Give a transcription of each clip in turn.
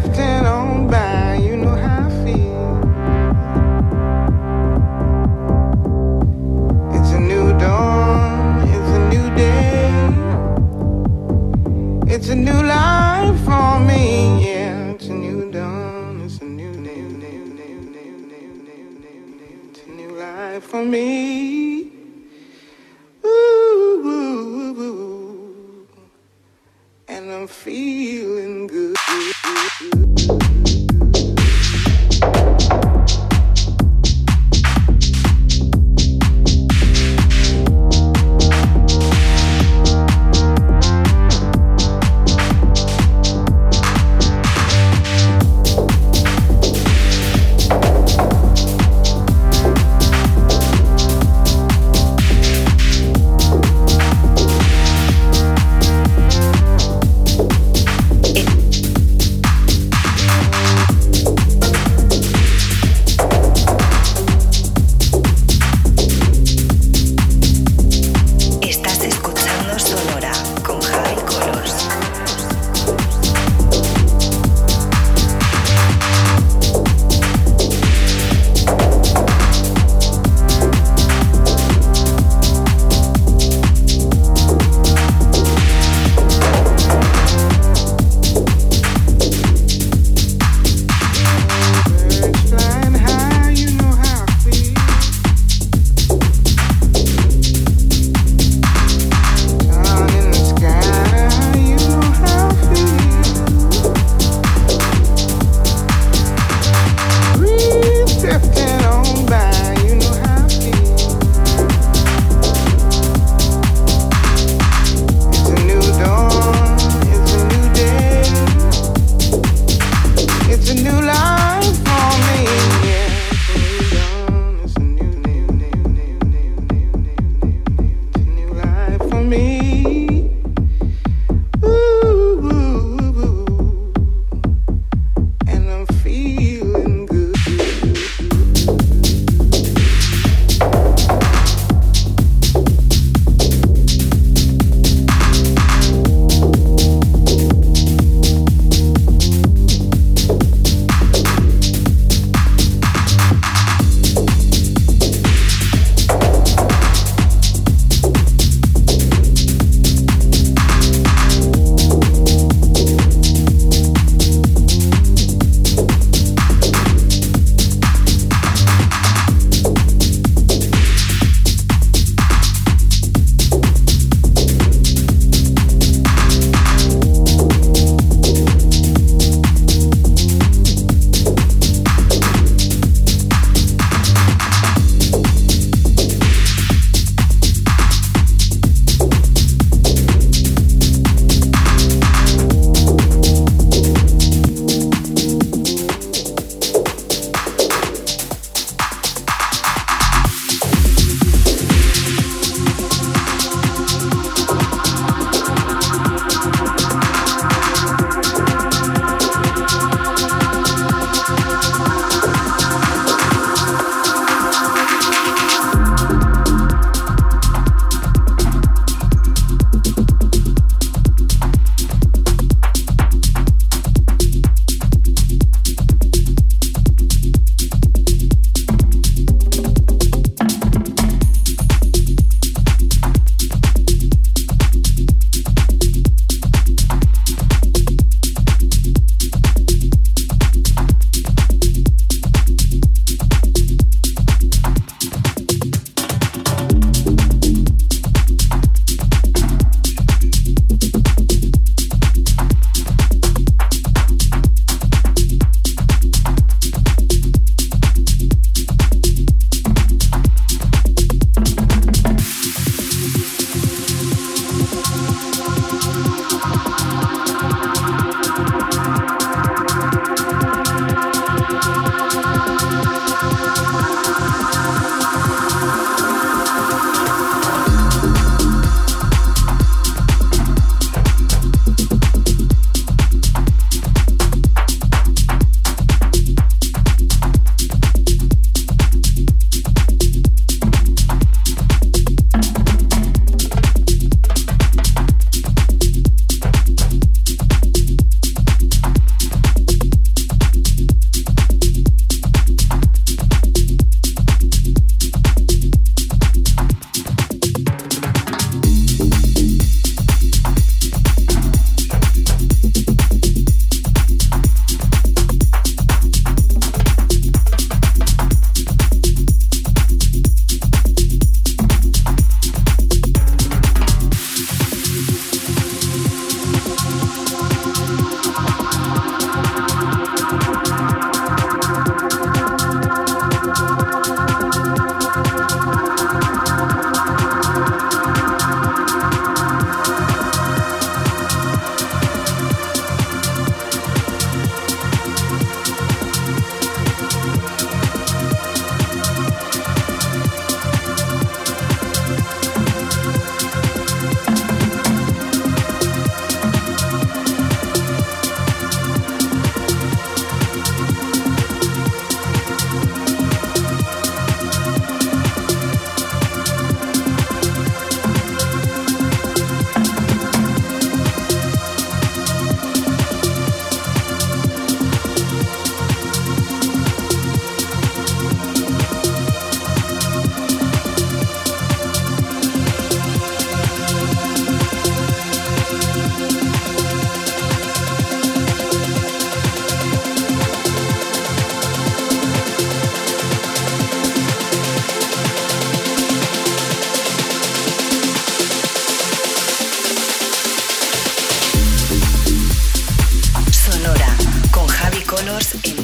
drifting. Records en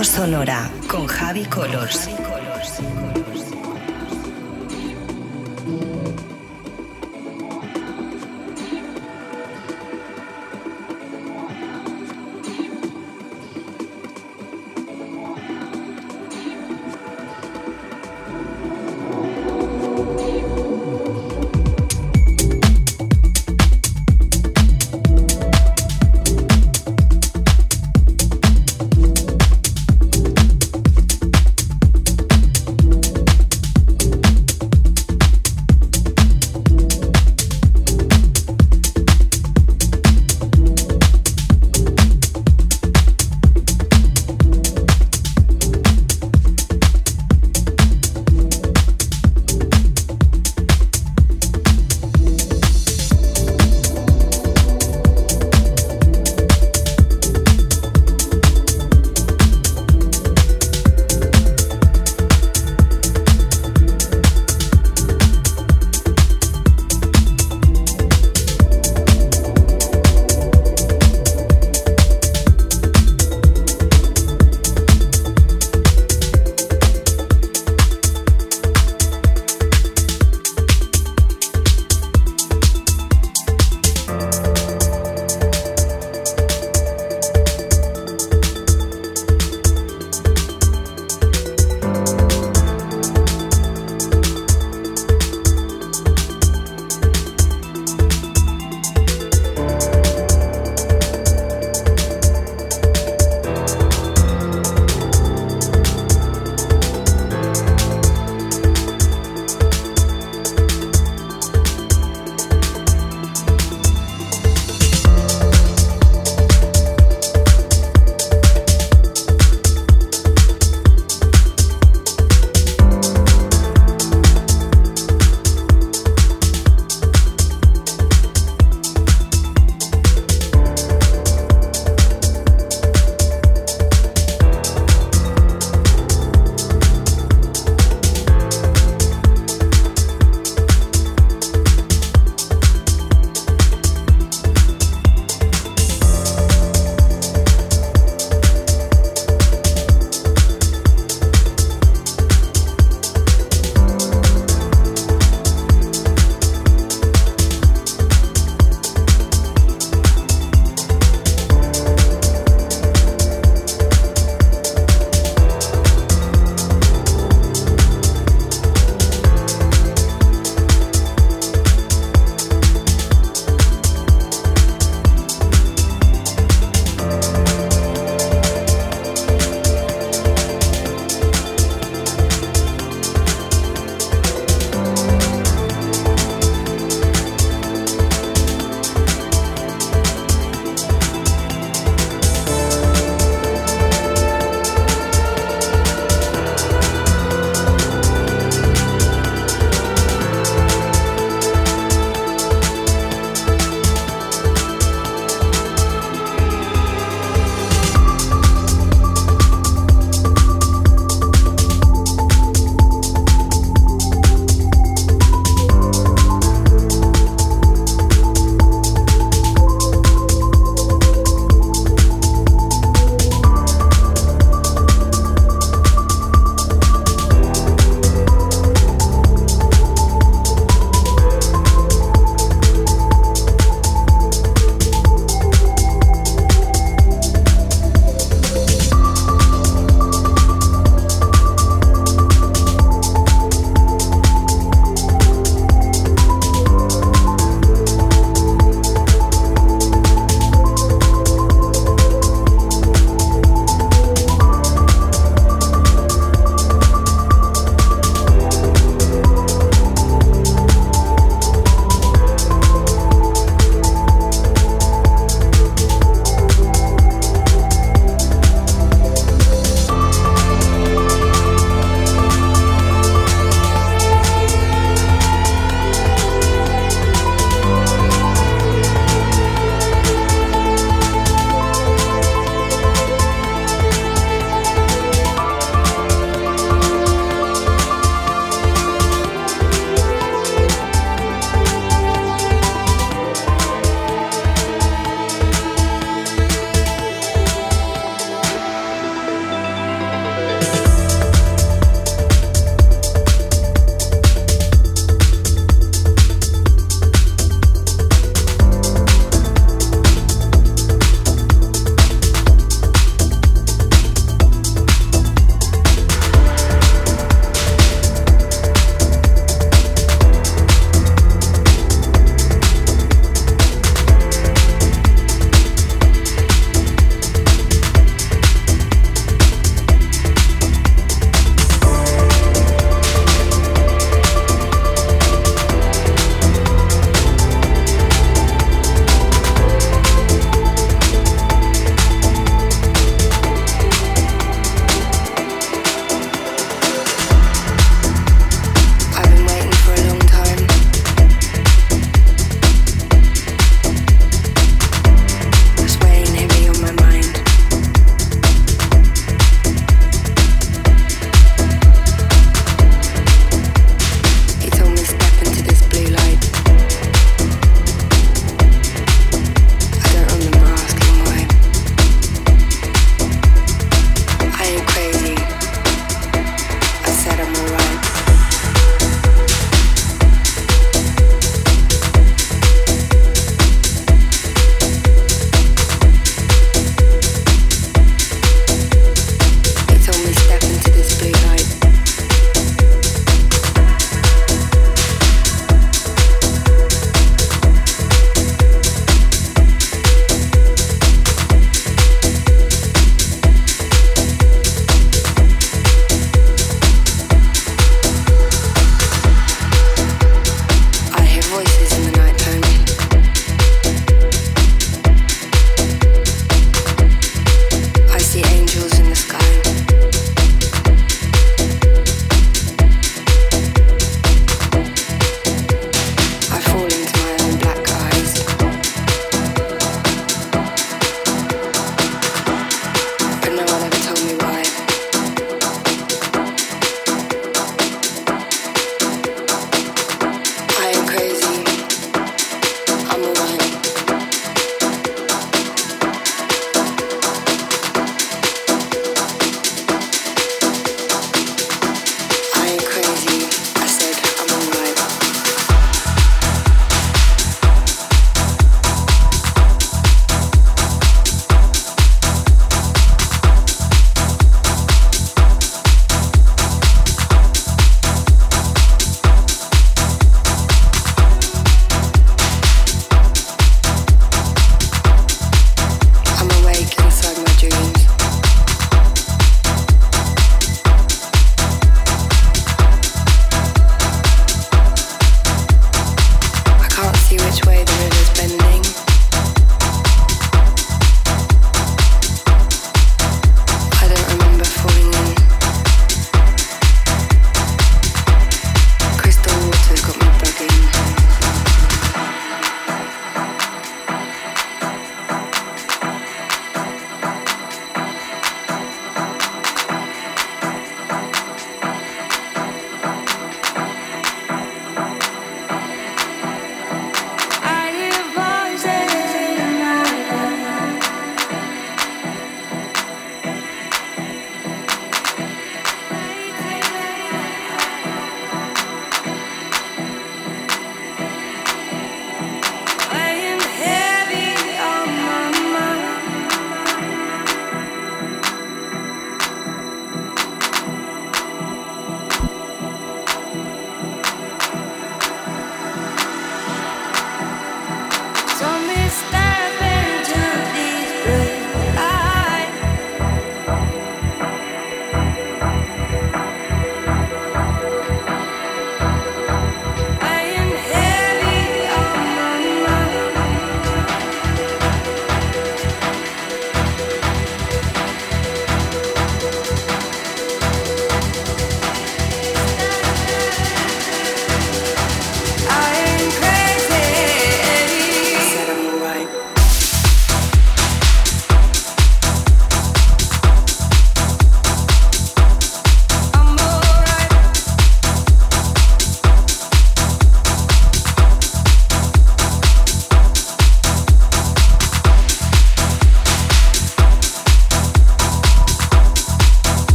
Sonora con Javi Colors.